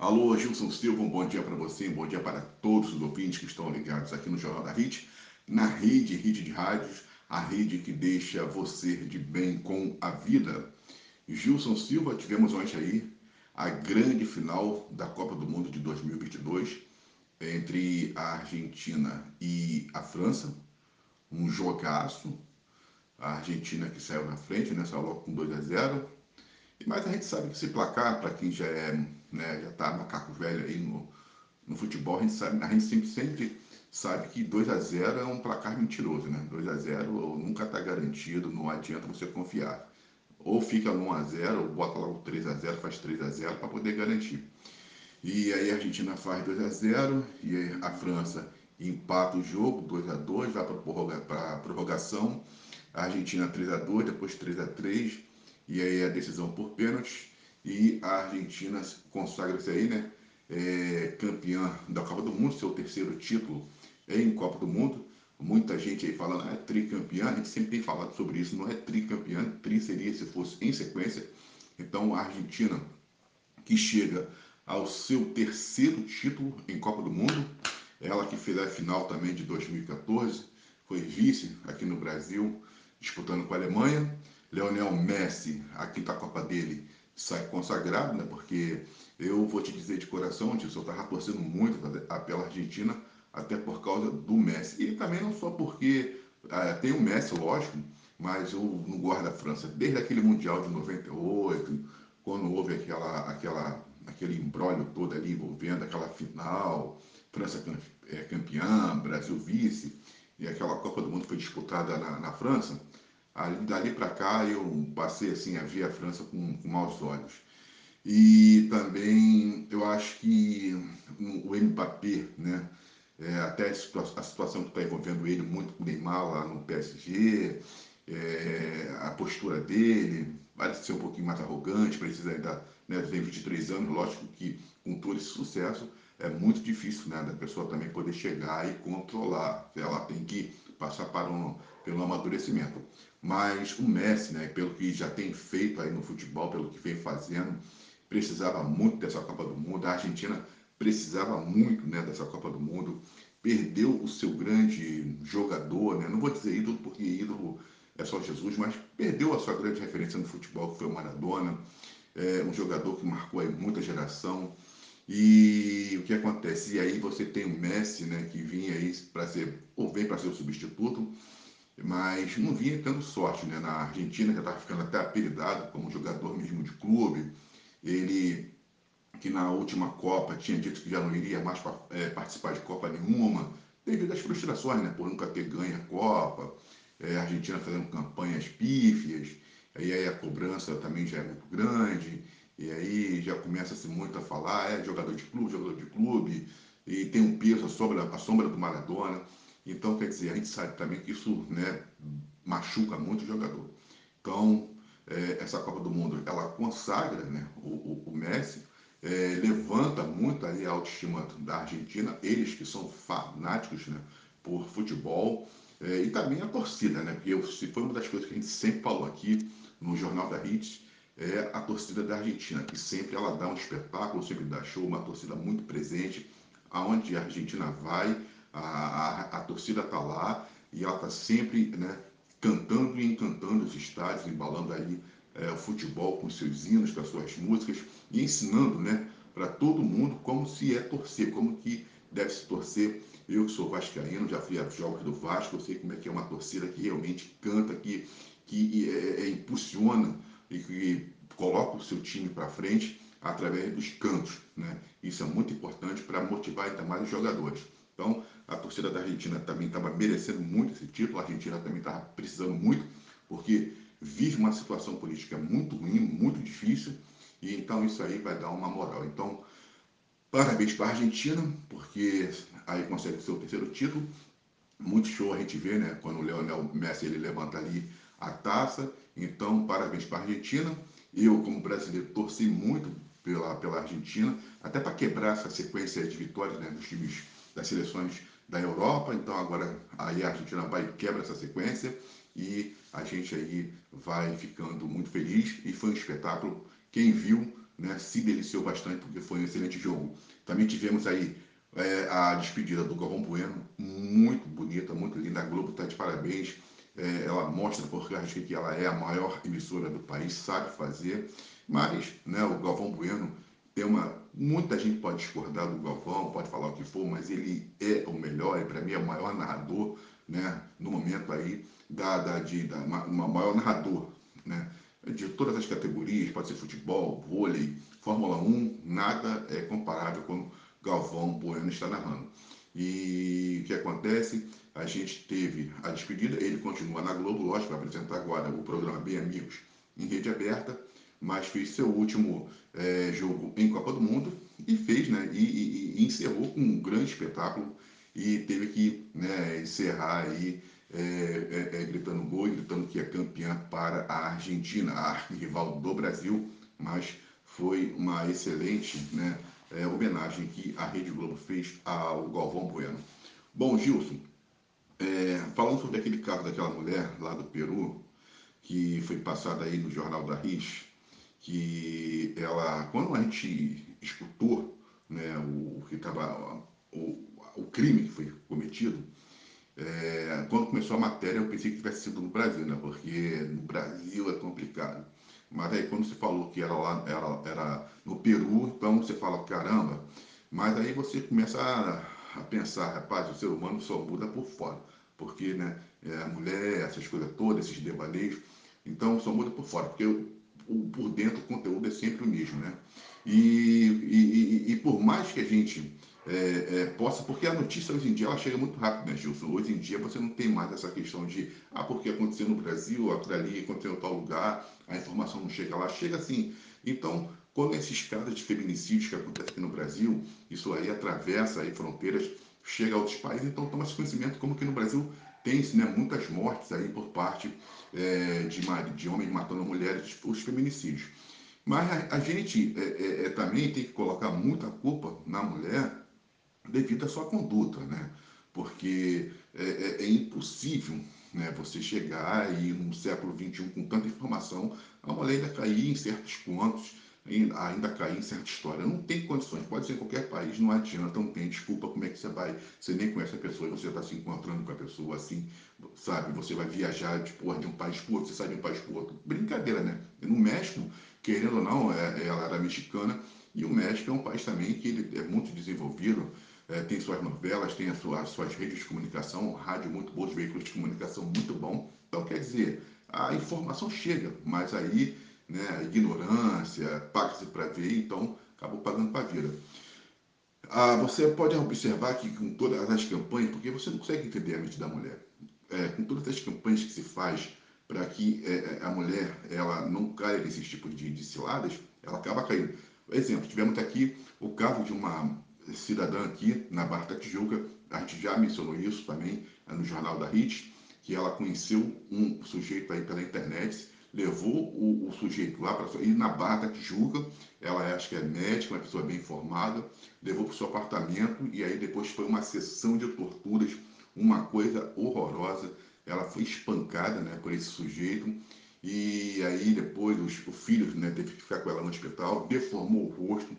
Alô, Gilson Silva, um bom dia para você, um bom dia para todos os ouvintes que estão ligados aqui no Jornal da RIT, na rede, rede de rádios, a rede que deixa você de bem com a vida. Gilson Silva, tivemos ontem aí a grande final da Copa do Mundo de 2022 entre a Argentina e a França, um jogaço, a Argentina que saiu na frente, né, saiu logo com 2 a 0, mas a gente sabe que esse placar, para quem já é, né, já tá macaco velho aí no, no futebol, a gente sabe, a gente sempre, sempre sabe que 2 a 0 é um placar mentiroso, né? 2 a 0 nunca está garantido, não adianta você confiar. Ou fica no 1 a 0 ou bota logo 3 a 0 faz 3 a 0 para poder garantir. E aí a Argentina faz 2 a 0 e a França empata o jogo, 2 a 2 vai para a prorrogação. A Argentina 3 a 2 depois 3 a 3 e aí a decisão por pênaltis e a Argentina consagra-se aí, né? É, campeã da Copa do Mundo, seu terceiro título em Copa do Mundo. Muita gente aí falando, ah, é tricampeã, a gente sempre tem falado sobre isso, não é tricampeã, tri seria se fosse em sequência. Então a Argentina, que chega ao seu terceiro título em Copa do Mundo, ela que fez a final também de 2014, foi vice aqui no Brasil, disputando com a Alemanha. Leonel Messi, a quinta Copa dele, consagrado, né? Porque eu vou te dizer de coração, eu estava torcendo muito pela Argentina, até por causa do Messi. E também não só porque é, tem o Messi, lógico, mas eu não gosto da França. Desde aquele Mundial de 98, quando houve aquela, aquela, aquele embrólio todo ali envolvendo aquela final, França é, campeã, Brasil vice, e aquela Copa do Mundo foi disputada na, na França, ali, dali para cá eu passei assim a ver a França com, com maus olhos. E também eu acho que o Mbappé, né? É, até a, situação que está envolvendo ele muito com o Neymar lá no PSG, é, a postura dele, parece ser um pouquinho mais arrogante, precisa ainda, né, tem 23 anos, lógico que com todo esse sucesso é muito difícil né, da pessoa também poder chegar e controlar, ela tem que passar para um, pelo amadurecimento. Mas o Messi, né, pelo que já tem feito aí no futebol, pelo que vem fazendo, precisava muito dessa Copa do Mundo. A Argentina precisava muito né, dessa Copa do Mundo. Perdeu o seu grande jogador, né? não vou dizer ídolo, porque ídolo é só Jesus, mas perdeu a sua grande referência no futebol, que foi o Maradona. É um jogador que marcou aí muita geração. E o que acontece? E aí você tem o Messi, né, que vinha aí para ser, ou vem para ser o substituto, mas não vinha tendo sorte, né? Na Argentina já estava ficando até apelidado como jogador mesmo de clube. Ele que na última Copa tinha dito que já não iria mais é, participar de Copa nenhuma, devido às frustrações, né? Por nunca ter ganho a Copa, é, a Argentina fazendo campanhas pífias, aí a cobrança também já é muito grande, e aí já começa-se muito a falar, é jogador de clube, jogador de clube, e tem um peso, a sombra, a sombra do Maradona. Então, quer dizer, a gente sabe também que isso né, machuca muito o jogador. Então, é, essa Copa do Mundo, ela consagra né, o, o, Messi, é, levanta muito aí a autoestima da Argentina, eles que são fanáticos né, por futebol, é, e também a torcida, né? Porque foi uma das coisas que a gente sempre falou aqui no Jornal da Hits, é a torcida da Argentina, que sempre ela dá um espetáculo, sempre dá show, uma torcida muito presente, aonde a Argentina vai, a, a, a torcida está lá e ela está sempre né, cantando e encantando os estádios, embalando aí é, o futebol com seus hinos, com as suas músicas e ensinando né, para todo mundo como se é torcer, como que deve se torcer. Eu que sou vascaíno, já fui a jogos do Vasco, eu sei como é que é uma torcida que realmente canta, que, que é, é, impulsiona e que coloca o seu time para frente através dos cantos. Né? Isso é muito importante para motivar ainda mais os jogadores. Então, a torcida da Argentina também estava merecendo muito esse título, a Argentina também estava precisando muito, porque vive uma situação política muito ruim, muito difícil, e então isso aí vai dar uma moral. Então, parabéns para a Argentina, porque aí consegue o seu terceiro título. Muito show a gente vê, né? Quando o Leonel Messi ele levanta ali a taça. Então, parabéns para a Argentina. Eu, como brasileiro, torci muito pela, pela Argentina, até para quebrar essa sequência de vitórias né, dos times das seleções da Europa. Então, agora aí a Argentina vai quebra essa sequência e a gente aí vai ficando muito feliz. E foi um espetáculo. Quem viu né, se deliciou bastante porque foi um excelente jogo. Também tivemos aí é, a despedida do Galvão Bueno, muito bonita, muito linda. A Globo está de parabéns. É, ela mostra por causa que ela é a maior emissora do país, sabe fazer. Mas né, o Galvão Bueno tem uma. Muita gente pode discordar do Galvão, pode falar o que for, mas ele é o melhor, e para mim é o maior narrador, né, no momento aí, da, da, de, da, uma, maior narrador, né, de todas as categorias, pode ser futebol, vôlei, Fórmula 1, nada é comparável com Galvão Bueno está narrando. E o que acontece? A gente teve a despedida, ele continua na Globo, lógico, vai apresentar agora o programa Bem Amigos em rede aberta, mas fez seu último é, jogo em Copa do Mundo e fez, né? E, e, e, encerrou com um grande espetáculo e teve que né, encerrar aí é, é, é gritando gol e gritando que é campeã para a Argentina, a rival do Brasil, mas foi uma excelente né, é, homenagem que a Rede Globo fez ao Galvão Bueno. Bom, Gilson, é, falando sobre aquele caso daquela mulher lá do Peru, que foi passada aí no Jornal da RIS, que ela, quando a gente escutou né, o que estava o, o crime que foi cometido, é, quando começou a matéria eu pensei que tivesse sido no Brasil, né, porque no Brasil é complicado. Mas aí quando você falou que era lá, era, era no Peru, então você fala, caramba, mas aí você começa a, a pensar, rapaz, o ser humano só muda por fora, porque né, é, a mulher, essas coisas todas, esses devaneios, então só muda por fora, porque o, por dentro o conteúdo é sempre o mesmo, né? E, e, e, e por mais que a gente é, é, possa, porque a notícia hoje em dia ela chega muito rápido, né, Gilson? Hoje em dia você não tem mais essa questão de, ah, porque aconteceu no Brasil, aquilo ali aconteceu em tal lugar, a informação não chega lá, chega assim. Então, quando esses casos de feminicídios que acontecem aqui no Brasil, isso aí atravessa aí fronteiras, chega a outros países, então toma-se conhecimento como que no Brasil tem né, muitas mortes aí por parte é, de, de homens matando mulheres, os feminicídios. Mas a, a gente é, é, é, também tem que colocar muita culpa na mulher devido à sua conduta, né? Porque é, é, é impossível né, você chegar aí no século XXI com tanta informação, a mulher ainda cair em certos pontos, ainda cair em certa história. Não tem condições, pode ser em qualquer país, não adianta, não tem desculpa, como é que você vai, você nem conhece a pessoa e você está se encontrando com a pessoa assim, sabe, você vai viajar de, porra, de um país para outro, você sai de um país para outro. Brincadeira, né? No México, querendo ou não, é, ela era mexicana, e o México é um país também que ele é muito desenvolvido, é, tem suas novelas, tem as suas, as suas redes de comunicação, rádio muito bons, veículos de comunicação muito bom. Então, quer dizer, a informação chega, mas aí né, ignorância, paga-se para ver, então acabou pagando para a vida. Ah, você pode observar que com todas as campanhas, porque você não consegue entender a mente da mulher, é, com todas as campanhas que se faz para que é, é a mulher ela não caia nesses tipos de, de ciladas, ela acaba caindo. Exemplo, tivemos aqui o caso de uma cidadã aqui na Barra da Tijuca, a gente já mencionou isso também é no Jornal da HIT, que ela conheceu um sujeito aí pela internet, levou o, o sujeito lá para ir na Barra da Tijuca, ela é, acho que é médica, uma pessoa bem informada, levou para o seu apartamento e aí depois foi uma sessão de torturas, uma coisa horrorosa. Ela foi espancada né, por esse sujeito e aí depois os, o filho né, teve que ficar com ela no hospital, deformou o rosto.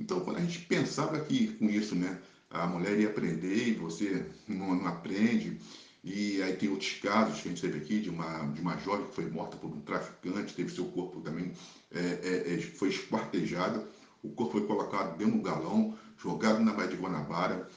Então, quando a gente pensava que com isso, né, a mulher ia aprender e você não, não aprende, e aí tem outros casos que a gente teve aqui de uma, de uma jovem que foi morta por um traficante, teve seu corpo também, é, é, é foi esquartejado, o corpo foi colocado dentro do galão, jogado na Baía de Guanabara.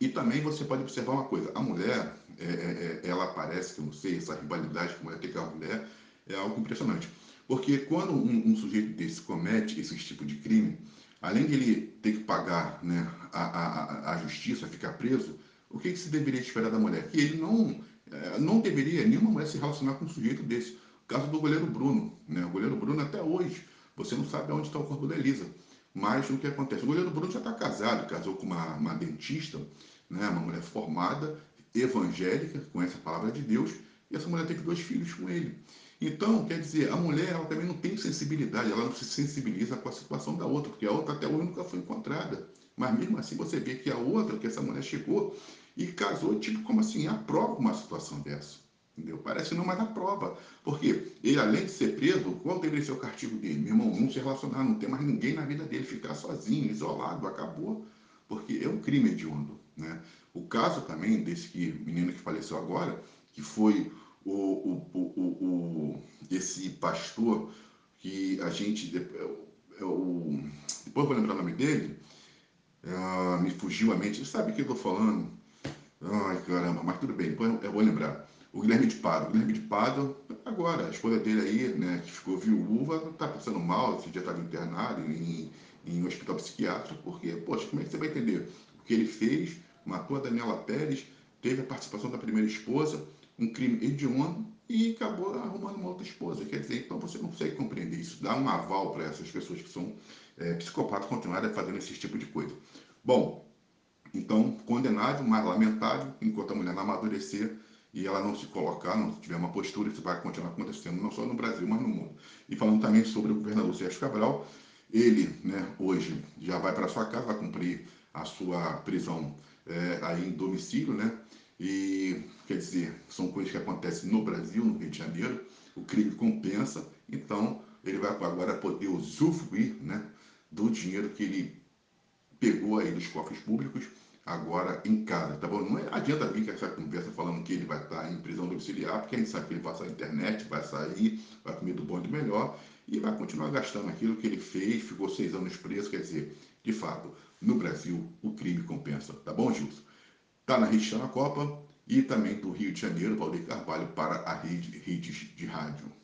E também você pode observar uma coisa, a mulher, é, é, é ela aparece, que eu não sei, essa rivalidade que a mulher tem com a mulher, é algo impressionante. Porque quando um, um sujeito desse comete esse tipo de crime, além de ele ter que pagar né, a, a, a justiça, ficar preso, o que, que, se deveria esperar da mulher? Que ele não, é, não deveria, nenhuma mulher se relacionar com um sujeito desse. O caso do goleiro Bruno. Né? O goleiro Bruno, até hoje, você não sabe onde está o corpo da Elisa. Mas o que acontece? O goleiro Bruno já está casado, casou com uma, uma dentista, né? uma mulher formada, evangélica, conhece a palavra de Deus, e essa mulher teve dois filhos com ele. Então, quer dizer, a mulher ela também não tem sensibilidade, ela não se sensibiliza com a situação da outra, porque a outra até hoje nunca foi encontrada. Mas mesmo assim você vê que a outra, que essa mulher chegou e casou, tipo, como assim, aprova uma situação dessa. Entendeu? Parece não, mas dá prova. Porque ele, além de ser preso, qual deveria ser o castigo dele? Meu irmão, não se relacionar, não ter mais ninguém na vida dele, ficar sozinho, isolado, acabou. Porque é um crime hediondo. Né? O caso também desse que, menino que faleceu agora, que foi o, o, o, o esse pastor que a gente. É, o, depois vou lembrar o nome dele. Ah, me fugiu a mente. Sabe o que eu estou falando? Ai, caramba, mas tudo bem, depois eu vou lembrar. O Guilherme de Pado. O Guilherme de Pado, agora, a esposa dele aí, né, que ficou viúva, está passando mal, esse dia estava internado em, em um hospital psiquiátrico, porque, poxa, como é que você vai entender? O que ele fez, matou a Daniela Pérez, teve a participação da primeira esposa, um crime hediondo e acabou arrumando uma outra esposa. Quer dizer, então você não consegue compreender isso, dá um aval para essas pessoas que são é, psicopatas continuarem fazendo esse tipo de coisa. Bom, então, condenável, mas lamentável, enquanto a mulher não amadurecer e ela não se colocar, não tiver uma postura, isso vai continuar acontecendo, não só no Brasil, mas no mundo. E falando também sobre o governador Sérgio Cabral, ele, né, hoje, já vai para sua casa, vai cumprir a sua prisão é, aí em domicílio, né? E, quer dizer, são coisas que acontecem no Brasil, no Rio de Janeiro, o crime compensa, então ele vai agora poder usufruir, né, do dinheiro que ele pegou aí dos cofres públicos agora em casa, tá bom? Não adianta vir com essa conversa falando que ele vai estar em prisão domiciliar, porque a gente sabe que ele vai sair internet, vai sair, vai comer do bom e do melhor e vai continuar gastando aquilo que ele fez, ficou seis anos preso, quer dizer, de fato, no Brasil o crime compensa, tá bom, Gilson? Tá na rede, tá na Copa e também do Rio de Janeiro, Valdir Carvalho para a rede Redes de Rádio.